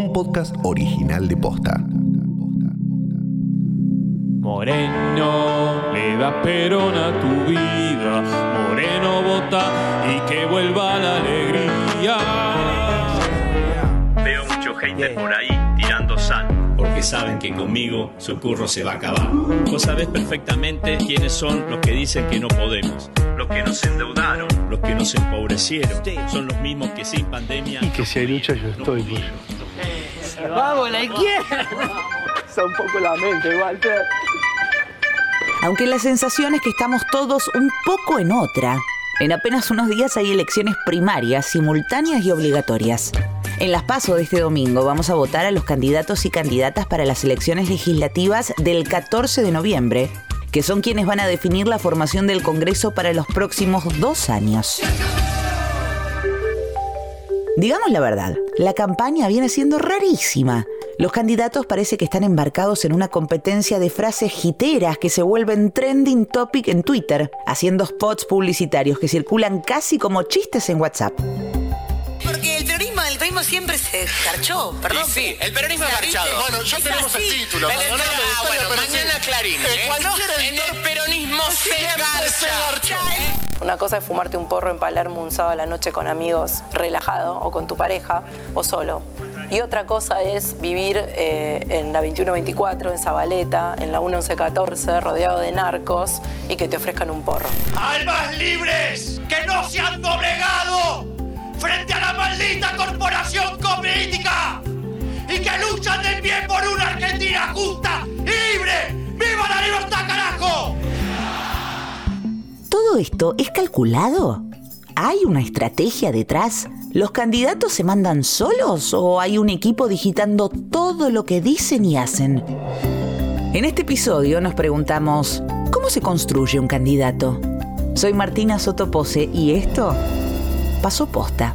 un podcast original de Posta. Moreno, le da perón a tu vida. Moreno vota y que vuelva la alegría. Veo mucho hater por ahí tirando sal. Porque saben que conmigo su curro se va a acabar. Vos sabés perfectamente quiénes son los que dicen que no podemos. Los que nos endeudaron. Los que nos empobrecieron. Son los mismos que sin pandemia. Y que si hay lucha yo estoy, pollo. ¡Vamos, la izquierda! Está un poco la mente, Walter. Aunque la sensación es que estamos todos un poco en otra. En apenas unos días hay elecciones primarias, simultáneas y obligatorias. En las PASO de este domingo vamos a votar a los candidatos y candidatas para las elecciones legislativas del 14 de noviembre, que son quienes van a definir la formación del Congreso para los próximos dos años. Digamos la verdad, la campaña viene siendo rarísima. Los candidatos parece que están embarcados en una competencia de frases jiteras que se vuelven trending topic en Twitter, haciendo spots publicitarios que circulan casi como chistes en WhatsApp. El peronismo, el siempre se garchó, perdón. Sí, sí, el peronismo es garchado. Bueno, ya Es tenemos el título. Pero- perdóname, ah, bueno, pero mañana. Clarín, Eh, ¿eh? cualquier No, en el peronismo se siempre se garcha. garcha. Una cosa es fumarte un porro en Palermo un sábado a la noche con amigos, relajado, o con tu pareja, o solo. Y otra cosa es vivir eh, en la 2124, en Zabaleta, en la 1114, rodeado de narcos y que te ofrezcan un porro. ¡Almas libres! ¡Que no se han doblegado! ¡Frente a la maldita corporación política! ¡Y que luchan de pie por una Argentina justa libre! ¡Viva la libertad, carajo! ¿Todo esto es calculado? ¿Hay una estrategia detrás? ¿Los candidatos se mandan solos o hay un equipo digitando todo lo que dicen y hacen? En este episodio nos preguntamos, ¿cómo se construye un candidato? Soy Martina Sotopose y esto pasó posta.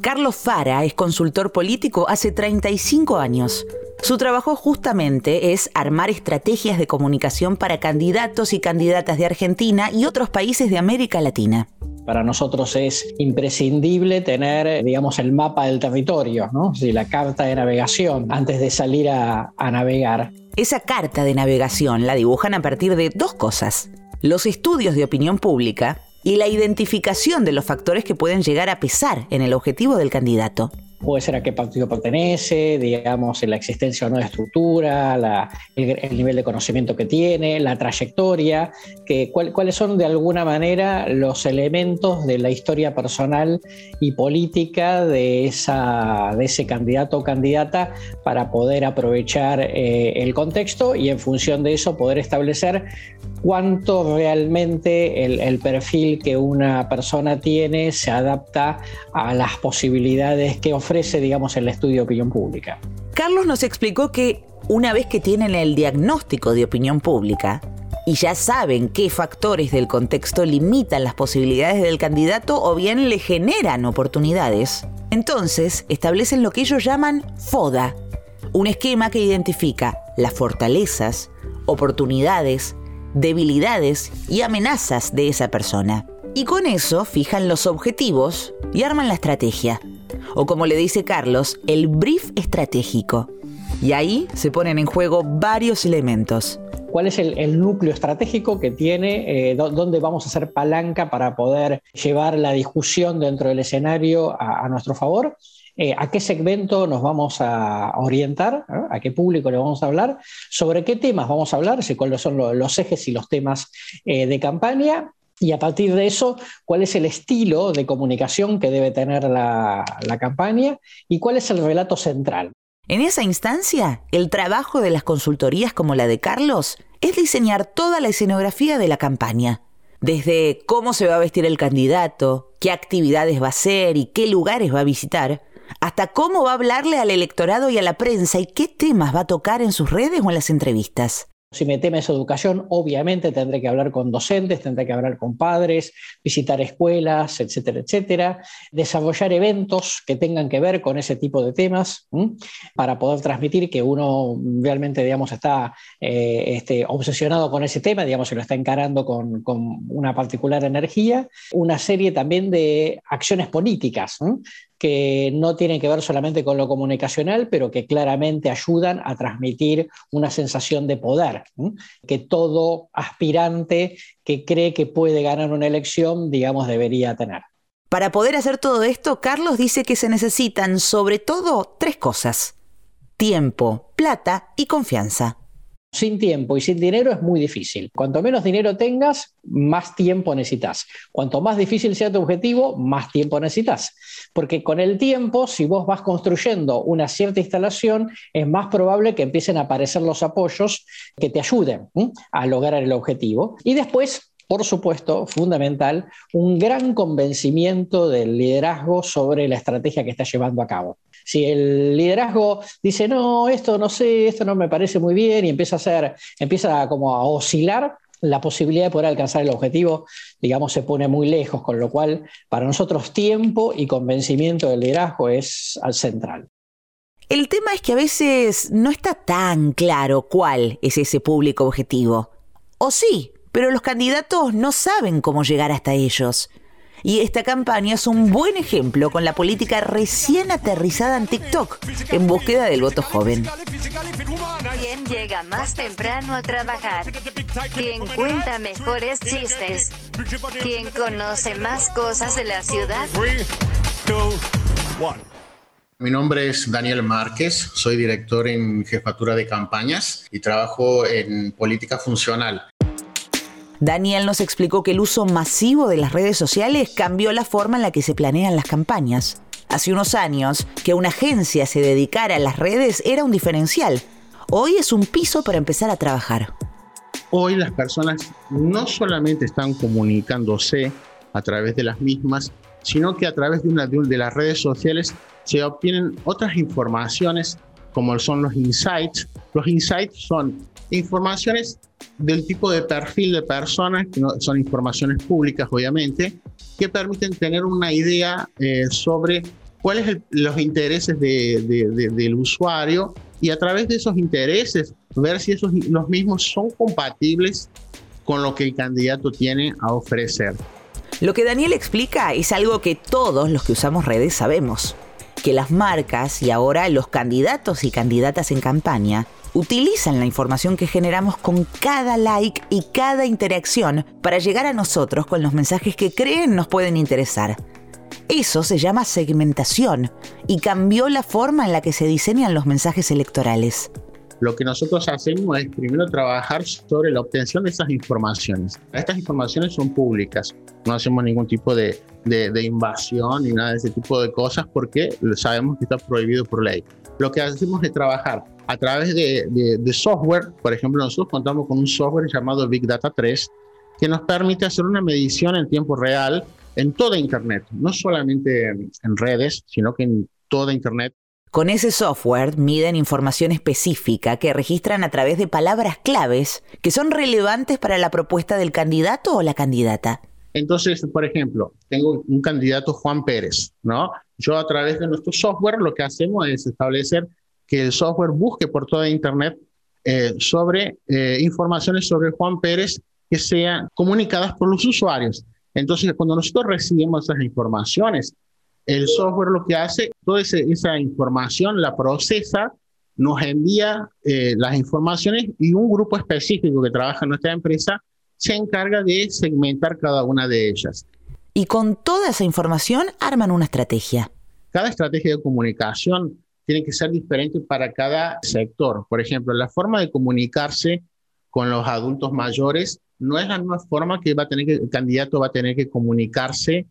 Carlos Fara es consultor político hace 35 años. Su trabajo justamente es armar estrategias de comunicación para candidatos y candidatas de Argentina y otros países de América Latina. Para nosotros es imprescindible tener, digamos, el mapa del territorio, ¿no? Sí, la carta de navegación antes de salir a, a navegar. Esa carta de navegación la dibujan a partir de dos cosas. Los estudios de opinión pública y la identificación de los factores que pueden llegar a pesar en el objetivo del candidato. Puede ser a qué partido pertenece, digamos, la existencia o no de estructura, el, el nivel de conocimiento que tiene, la trayectoria, que, cuál- cuáles son de alguna manera los elementos de la historia personal y política de, esa, de ese candidato o candidata para poder aprovechar eh, el contexto y en función de eso poder establecer cuánto realmente el, el perfil que una persona tiene se adapta a las posibilidades que ofrece, digamos, el estudio de opinión pública. Carlos nos explicó que una vez que tienen el diagnóstico de opinión pública y ya saben qué factores del contexto limitan las posibilidades del candidato o bien le generan oportunidades, entonces establecen lo que ellos llaman FODA, un esquema que identifica las fortalezas, oportunidades, debilidades y amenazas de esa persona. Y con eso fijan los objetivos y arman la estrategia. O como le dice Carlos, el brief estratégico. Y ahí se ponen en juego varios elementos. ¿Cuál es el, núcleo estratégico que tiene? eh, dó- ¿Dónde vamos a hacer palanca para poder llevar la discusión dentro del escenario a, nuestro favor? Eh, ¿A qué segmento nos vamos a orientar? ¿A qué público le vamos a hablar? ¿Sobre qué temas vamos a hablar? ¿Cuáles son lo- los ejes y los temas eh, de campaña? Y a partir de eso, ¿cuál es el estilo de comunicación que debe tener la, campaña? ¿Y cuál es el relato central? En esa instancia, el trabajo de las consultorías como la de Carlos es diseñar toda la escenografía de la campaña. Desde cómo se va a vestir el candidato, qué actividades va a hacer y qué lugares va a visitar, hasta cómo va a hablarle al electorado y a la prensa y qué temas va a tocar en sus redes o en las entrevistas. Si me temes educación, obviamente tendré que hablar con docentes, tendré que hablar con padres, visitar escuelas, etcétera, etcétera. Desarrollar eventos que tengan que ver con ese tipo de temas para poder transmitir que uno realmente, digamos, está eh, este, obsesionado con ese tema, digamos, se lo está encarando con, una particular energía. Una serie también de acciones políticas que no tienen que ver solamente con lo comunicacional, pero que claramente ayudan a transmitir una sensación de poder, que todo aspirante que cree que puede ganar una elección, digamos, debería tener. Para poder hacer todo esto, Carlos dice que se necesitan sobre todo tres cosas. Tiempo, plata y confianza. Sin tiempo y sin dinero es muy difícil. Cuanto menos dinero tengas, más tiempo necesitas. Cuanto más difícil sea tu objetivo, más tiempo necesitas. Porque con el tiempo, si vos vas construyendo una cierta instalación, es más probable que empiecen a aparecer los apoyos que te ayuden a lograr el objetivo. Y después por supuesto, fundamental, un gran convencimiento del liderazgo sobre la estrategia que está llevando a cabo. Si el liderazgo dice, no, esto no sé, esto no me parece muy bien, y empieza a hacer, empieza como a oscilar, la posibilidad de poder alcanzar el objetivo, digamos, se pone muy lejos, con lo cual para nosotros tiempo y convencimiento del liderazgo es al central. El tema es que a veces no está tan claro cuál es ese público objetivo. O sí, pero los candidatos no saben cómo llegar hasta ellos. Y esta campaña es un buen ejemplo con la política recién aterrizada en TikTok, en búsqueda del voto joven. ¿Quién llega más temprano a trabajar? ¿Quién cuenta mejores chistes? ¿Quién conoce más cosas de la ciudad? Mi nombre es Daniel Márquez, soy director en jefatura de campañas y trabajo en política funcional. Daniel nos explicó que el uso masivo de las redes sociales cambió la forma en la que se planean las campañas. Hace unos años, que una agencia se dedicara a las redes era un diferencial. Hoy es un piso para empezar a trabajar. Hoy las personas no solamente están comunicándose a través de las mismas, sino que a través de, una, de las redes sociales se obtienen otras informaciones como son los insights. Los insights son informaciones del tipo de perfil de personas, que son informaciones públicas obviamente, que permiten tener una idea eh, sobre cuáles son los intereses del usuario y a través de esos intereses ver si esos, los mismos son compatibles con lo que el candidato tiene a ofrecer. Lo que Daniel explica es algo que todos los que usamos redes sabemos, que las marcas y ahora los candidatos y candidatas en campaña utilizan la información que generamos con cada like y cada interacción para llegar a nosotros con los mensajes que creen nos pueden interesar. Eso se llama segmentación y cambió la forma en la que se diseñan los mensajes electorales. Lo que nosotros hacemos es primero trabajar sobre la obtención de esas informaciones. Estas informaciones son públicas, no hacemos ningún tipo de, de invasión ni nada de ese tipo de cosas porque sabemos que está prohibido por ley. Lo que hacemos es trabajar a través de, software, por ejemplo, nosotros contamos con un software llamado Big Data 3 que nos permite hacer una medición en tiempo real en toda Internet, no solamente en redes, sino que en toda Internet. Con ese software miden información específica que registran a través de palabras claves que son relevantes para la propuesta del candidato o la candidata. Entonces, por ejemplo, tengo un candidato Juan Pérez, ¿no? Yo a través de nuestro software lo que hacemos es establecer que el software busque por toda Internet eh, sobre eh, informaciones sobre Juan Pérez que sean comunicadas por los usuarios. Entonces, cuando nosotros recibimos esas informaciones, el software lo que hace, toda esa información la procesa, nos envía eh, las informaciones y un grupo específico que trabaja en nuestra empresa se encarga de segmentar cada una de ellas. Y con toda esa información arman una estrategia. Cada estrategia de comunicación tiene que ser diferente para cada sector. Por ejemplo, la forma de comunicarse con los adultos mayores no es la misma forma que, va a tener que el candidato va a tener que comunicarse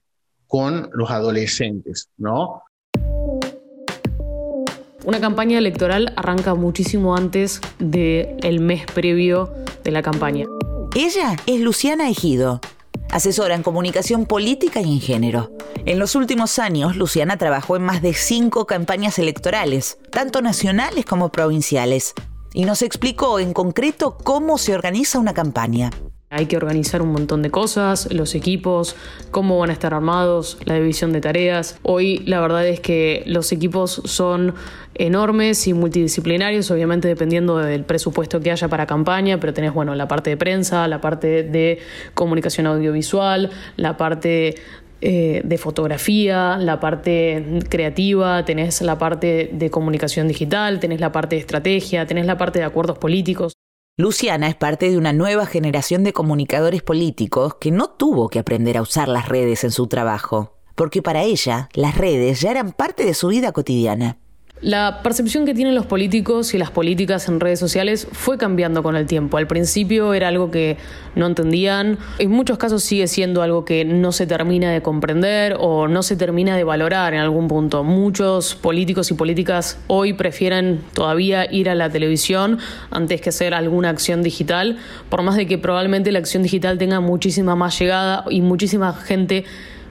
con los adolescentes, ¿no? Una campaña electoral arranca muchísimo antes del mes previo de la campaña. Ella es Luciana Ejido, asesora en comunicación política y en género. En los últimos años, Luciana trabajó en más de cinco campañas electorales, tanto nacionales como provinciales. y nos explicó en concreto cómo se organiza una campaña. Hay que organizar un montón de cosas, los equipos, cómo van a estar armados, la división de tareas. Hoy la verdad es que los equipos son enormes y multidisciplinarios, obviamente dependiendo del presupuesto que haya para campaña, pero tenés bueno, la parte de prensa, la parte de comunicación audiovisual, la parte eh, de fotografía, la parte creativa, tenés la parte de comunicación digital, tenés la parte de estrategia, tenés la parte de acuerdos políticos. Luciana es parte de una nueva generación de comunicadores políticos que no tuvo que aprender a usar las redes en su trabajo, porque para ella las redes ya eran parte de su vida cotidiana. La percepción que tienen los políticos y las políticas en redes sociales fue cambiando con el tiempo. Al principio era algo que no entendían, en muchos casos sigue siendo algo que no se termina de comprender o no se termina de valorar en algún punto. Muchos políticos y políticas hoy prefieren todavía ir a la televisión antes que hacer alguna acción digital, por más de que probablemente la acción digital tenga muchísima más llegada y muchísima gente,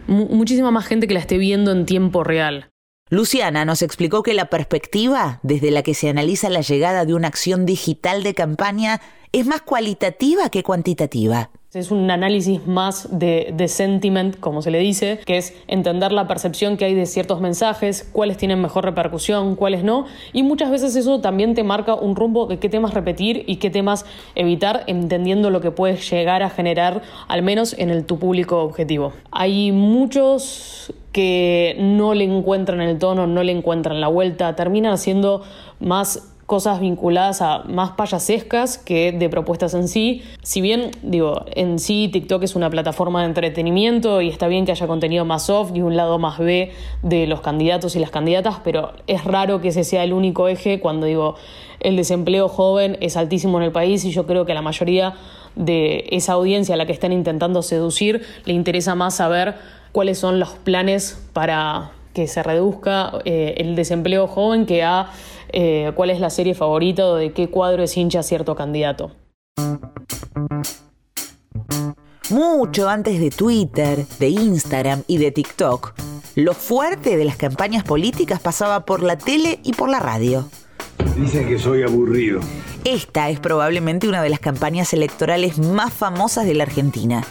muchísima más gente que la esté viendo en tiempo real. Luciana nos explicó que la perspectiva desde la que se analiza la llegada de una acción digital de campaña es más cualitativa que cuantitativa. Es un análisis más de, sentiment, como se le dice, que es entender la percepción que hay de ciertos mensajes, cuáles tienen mejor repercusión, cuáles no, y muchas veces eso también te marca un rumbo de qué temas repetir y qué temas evitar, entendiendo lo que puedes llegar a generar, al menos en el tu público objetivo. Hay muchos que no le encuentran el tono, no le encuentran la vuelta, terminan haciendo más cosas vinculadas a más payasescas que de propuestas en sí. Si bien, digo, en sí TikTok es una plataforma de entretenimiento y está bien que haya contenido más soft y un lado más B de los candidatos y las candidatas, pero es raro que ese sea el único eje cuando digo el desempleo joven es altísimo en el país y yo creo que a la mayoría de esa audiencia a la que están intentando seducir le interesa más saber cuáles son los planes para que se reduzca eh, el desempleo joven que a eh, cuál es la serie favorita o de qué cuadro es hincha cierto candidato. Mucho antes de Twitter, de Instagram y de TikTok, lo fuerte de las campañas políticas pasaba por la tele y por la radio. Dicen que soy aburrido. Esta es probablemente una de las campañas electorales más famosas de la Argentina.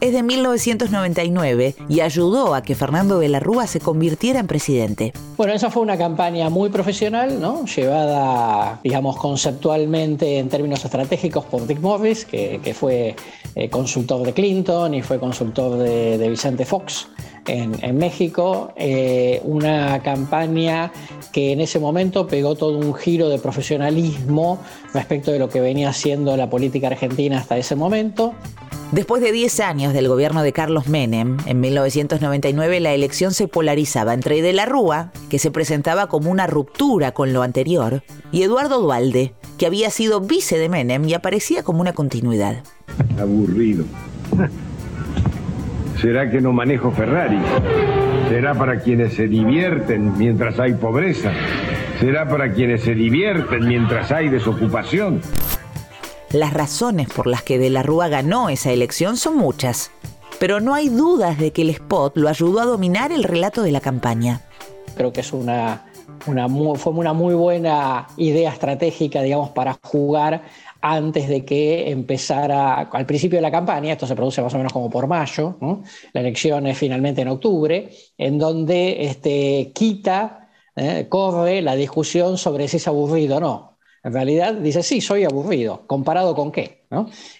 Es de 1999 y ayudó a que Fernando de la Rúa se convirtiera en presidente. Bueno, esa fue una campaña muy profesional, ¿no? llevada, digamos, conceptualmente en términos estratégicos por Dick Morris, que, fue eh, consultor de Clinton y fue consultor de Vicente Fox en, México, eh, una campaña que en ese momento pegó todo un giro de profesionalismo respecto de lo que venía haciendo la política argentina hasta ese momento. Después de 10 años del gobierno de Carlos Menem, en 1999 la elección se polarizaba entre De la Rúa, que se presentaba como una ruptura con lo anterior, y Eduardo Dualde, que había sido vice de Menem y aparecía como una continuidad. Aburrido. ¿Será que no manejo Ferrari? ¿Será para quienes se divierten mientras hay pobreza? ¿Será para quienes se divierten mientras hay desocupación? Las razones por las que De la Rúa ganó esa elección son muchas, pero no hay dudas de que el spot lo ayudó a dominar el relato de la campaña. Creo que es una, una fue una muy buena idea estratégica, digamos, para jugar antes de que empezara, al principio de la campaña, esto se produce más o menos como por mayo, la elección es finalmente en octubre, en donde este, quita, ¿eh? corre la discusión sobre si es aburrido o no. En realidad dice, sí, soy aburrido, comparado con qué.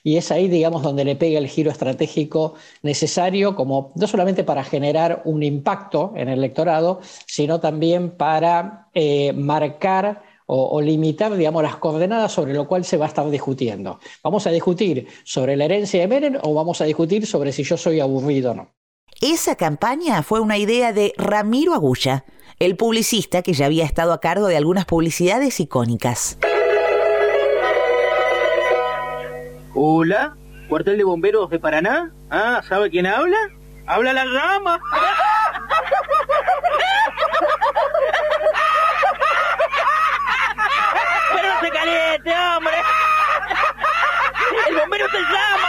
Y es ahí, digamos, donde le pega el giro estratégico necesario, como no solamente para generar un impacto en el electorado, sino también para eh, marcar o, limitar, digamos, las coordenadas sobre lo cual se va a estar discutiendo. ¿Vamos a discutir sobre la herencia de Menem o vamos a discutir sobre si yo soy aburrido o no? Esa campaña fue una idea de Ramiro Agulla, el publicista que ya había estado a cargo de algunas publicidades icónicas. Hola, cuartel de bomberos de Paraná. Ah, ¿sabe quién habla? Habla la rama. se caliente, hombre. El bombero te llama.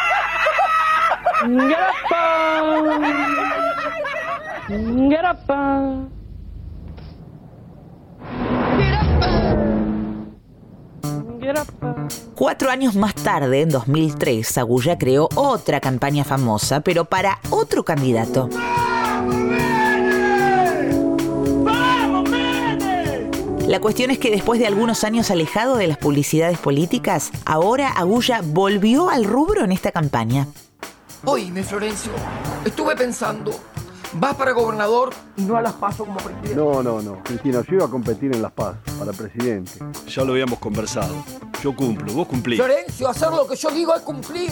Cuatro años más tarde, en 2003, Agulla creó otra campaña famosa, pero para otro candidato. La cuestión es que después de algunos años alejado de las publicidades políticas, ahora Agulla volvió al rubro en esta campaña. Oíme, Florencio, estuve pensando, vas para gobernador y no a las PASO como presidente. No, no, no. Cristina, yo iba a competir en las PAS para presidente. Ya lo habíamos conversado. Yo cumplo, vos cumplís. Florencio, hacer lo que yo digo es cumplir.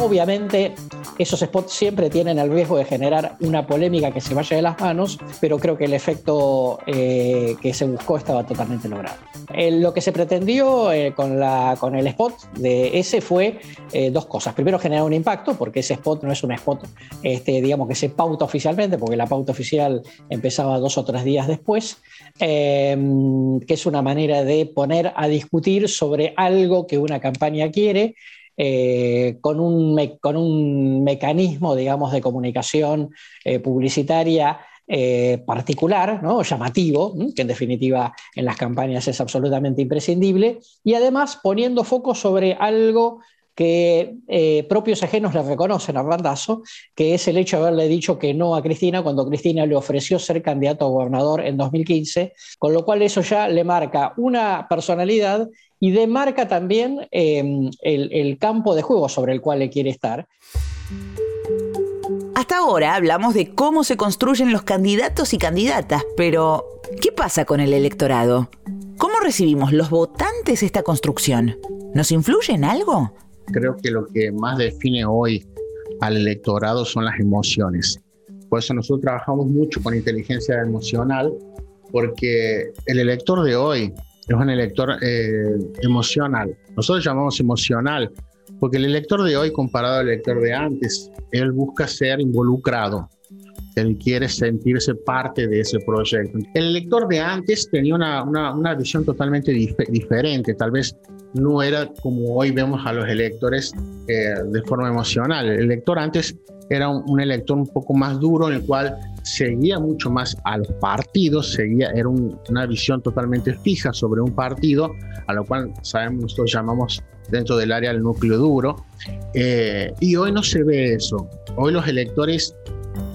Obviamente, esos spots siempre tienen el riesgo de generar una polémica que se vaya de las manos, pero creo que el efecto eh, que se buscó estaba totalmente logrado. Eh, lo que se pretendió eh, con, la, con el spot de ese fue eh, dos cosas. Primero, generar un impacto, porque ese spot no es un spot, este, digamos, que se pauta oficialmente, porque la pauta oficial empezaba dos o tres días después, que es una manera de poner a discutir sobre algo que una campaña quiere eh, con, un con, un mecanismo, digamos, de comunicación eh, publicitaria eh, particular, ¿no? llamativo, que en definitiva en las campañas es absolutamente imprescindible, y además poniendo foco sobre algo que propios ajenos le reconocen a Randazo, que es el hecho de haberle dicho que no a Cristina cuando Cristina le ofreció ser candidato a gobernador en 2015, con lo cual eso ya le marca una personalidad y demarca también eh, el, el campo de juego sobre el cual le quiere estar. Hasta ahora hablamos de cómo se construyen los candidatos y candidatas, pero ¿qué pasa con el electorado? ¿Cómo recibimos los votantes esta construcción? ¿Nos influye en algo? Creo que lo que más define hoy al electorado son las emociones. Por eso nosotros trabajamos mucho con inteligencia emocional, porque el elector de hoy es un elector eh, emocional. Nosotros llamamos emocional porque el elector de hoy comparado al elector de antes, él busca ser involucrado. Él quiere sentirse parte de ese proyecto. El elector de antes tenía una, una, visión totalmente dif diferente. Tal vez no era como hoy vemos a los electores eh, de forma emocional. El elector antes era un, un, elector un poco más duro en el cual seguía mucho más a los partidos, seguía, era un, una visión totalmente fija sobre un partido, a lo cual sabemos, nosotros llamamos dentro del área el núcleo duro, eh, y hoy no se ve eso. Hoy los electores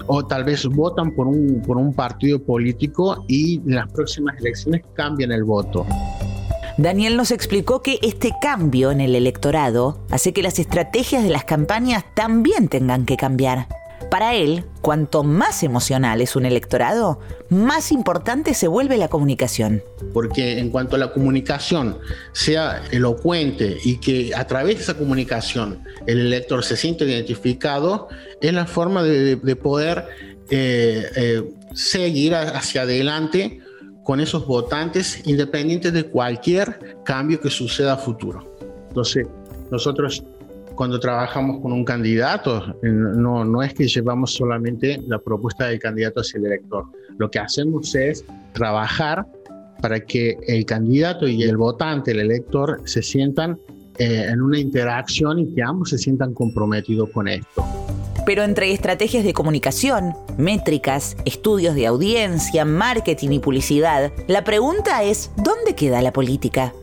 o tal vez votan por un, por un partido político y las próximas elecciones cambian el voto. Daniel nos explicó que este cambio en el electorado hace que las estrategias de las campañas también tengan que cambiar. Para él, cuanto más emocional es un electorado, más importante se vuelve la comunicación. Porque en cuanto a la comunicación sea elocuente y que a través de esa comunicación el elector se siente identificado, es la forma de, de poder eh, eh, seguir hacia adelante con esos votantes independientes de cualquier cambio que suceda futuro. Entonces, nosotros cuando trabajamos con un candidato, no, no es que llevamos solamente la propuesta del candidato hacia el elector. Lo que hacemos es trabajar para que el candidato y el votante, el elector, se sientan eh, en una interacción y que ambos se sientan comprometidos con esto. Pero entre estrategias de comunicación, métricas, estudios de audiencia, marketing y publicidad, la pregunta es, ¿dónde queda la política?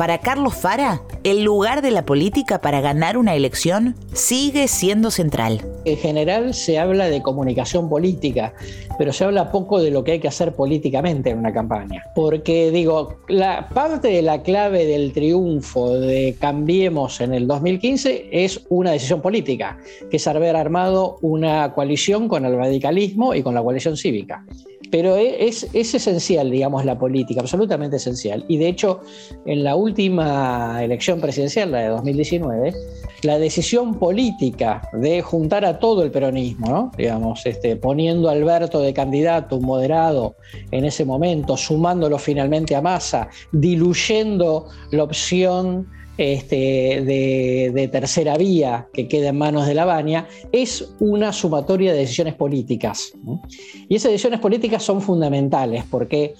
Para Carlos Fara, el lugar de la política para ganar una elección sigue siendo central. En general se habla de comunicación política, pero se habla poco de lo que hay que hacer políticamente en una campaña. Porque digo, la parte de la clave del triunfo de Cambiemos en el 2015 es una decisión política, que es haber armado una coalición con el radicalismo y con la coalición cívica pero e, es, es, esencial, digamos, la política, absolutamente esencial. Y de hecho, en la última elección presidencial, la de 2019, la decisión política de juntar a todo el peronismo, ¿no? digamos, este, poniendo a Alberto de candidato, un moderado en ese momento, sumándolo finalmente a Massa, diluyendo la opción este, de, tercera vía que queda en manos de la Baña, es una sumatoria de decisiones políticas. Y esas decisiones políticas son fundamentales porque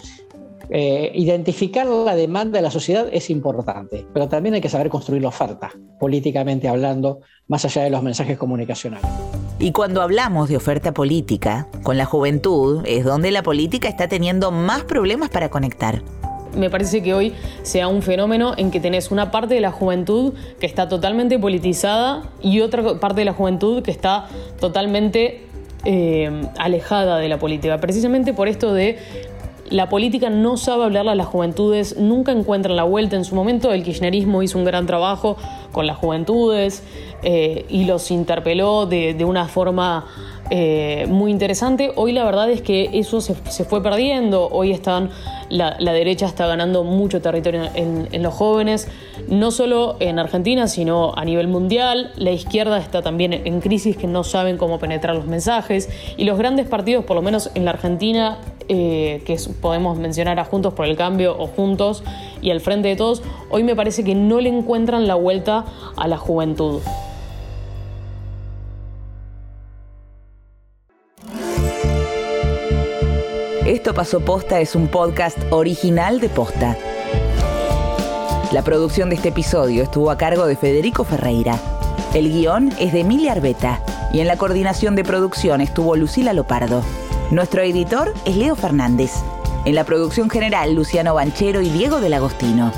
eh, identificar la demanda de la sociedad es importante, pero también hay que saber construir la oferta, políticamente hablando, más allá de los mensajes comunicacionales. Y cuando hablamos de oferta política, con la juventud es donde la política está teniendo más problemas para conectar me parece que hoy sea un fenómeno en que tenés una parte de la juventud que está totalmente politizada y otra parte de la juventud que está totalmente eh, alejada de la política. Precisamente por esto de la política no sabe hablarle a las juventudes, nunca encuentran la vuelta. En su momento el kirchnerismo hizo un gran trabajo con las juventudes eh, y los interpeló de, una forma eh, muy interesante. Hoy la verdad es que eso se, fue perdiendo. Hoy están, la, derecha está ganando mucho territorio en, los jóvenes, no solo en Argentina, sino a nivel mundial. La izquierda está también en crisis que no saben cómo penetrar los mensajes. Y los grandes partidos, por lo menos en la Argentina, eh, que podemos mencionar a Juntos por el Cambio o Juntos y al frente de todos, hoy me parece que no le encuentran la vuelta a la juventud. Esto pasó posta es un podcast original de posta. La producción de este episodio estuvo a cargo de Federico Ferreira. El guion es de Emilia Arbeta y en la coordinación de producción estuvo Lucila Lopardo. Nuestro editor es Leo Fernández. En la producción general, Luciano Banchero y Diego del Agostino.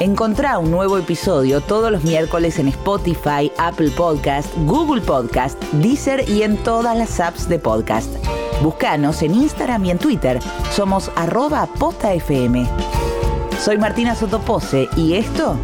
Encontrá un nuevo episodio todos los miércoles en Spotify, Apple Podcast, Google Podcast, Deezer y en todas las apps de podcast. Búscanos en Instagram y en Twitter. Somos arroba postafm. Soy Martina Sotopose y esto...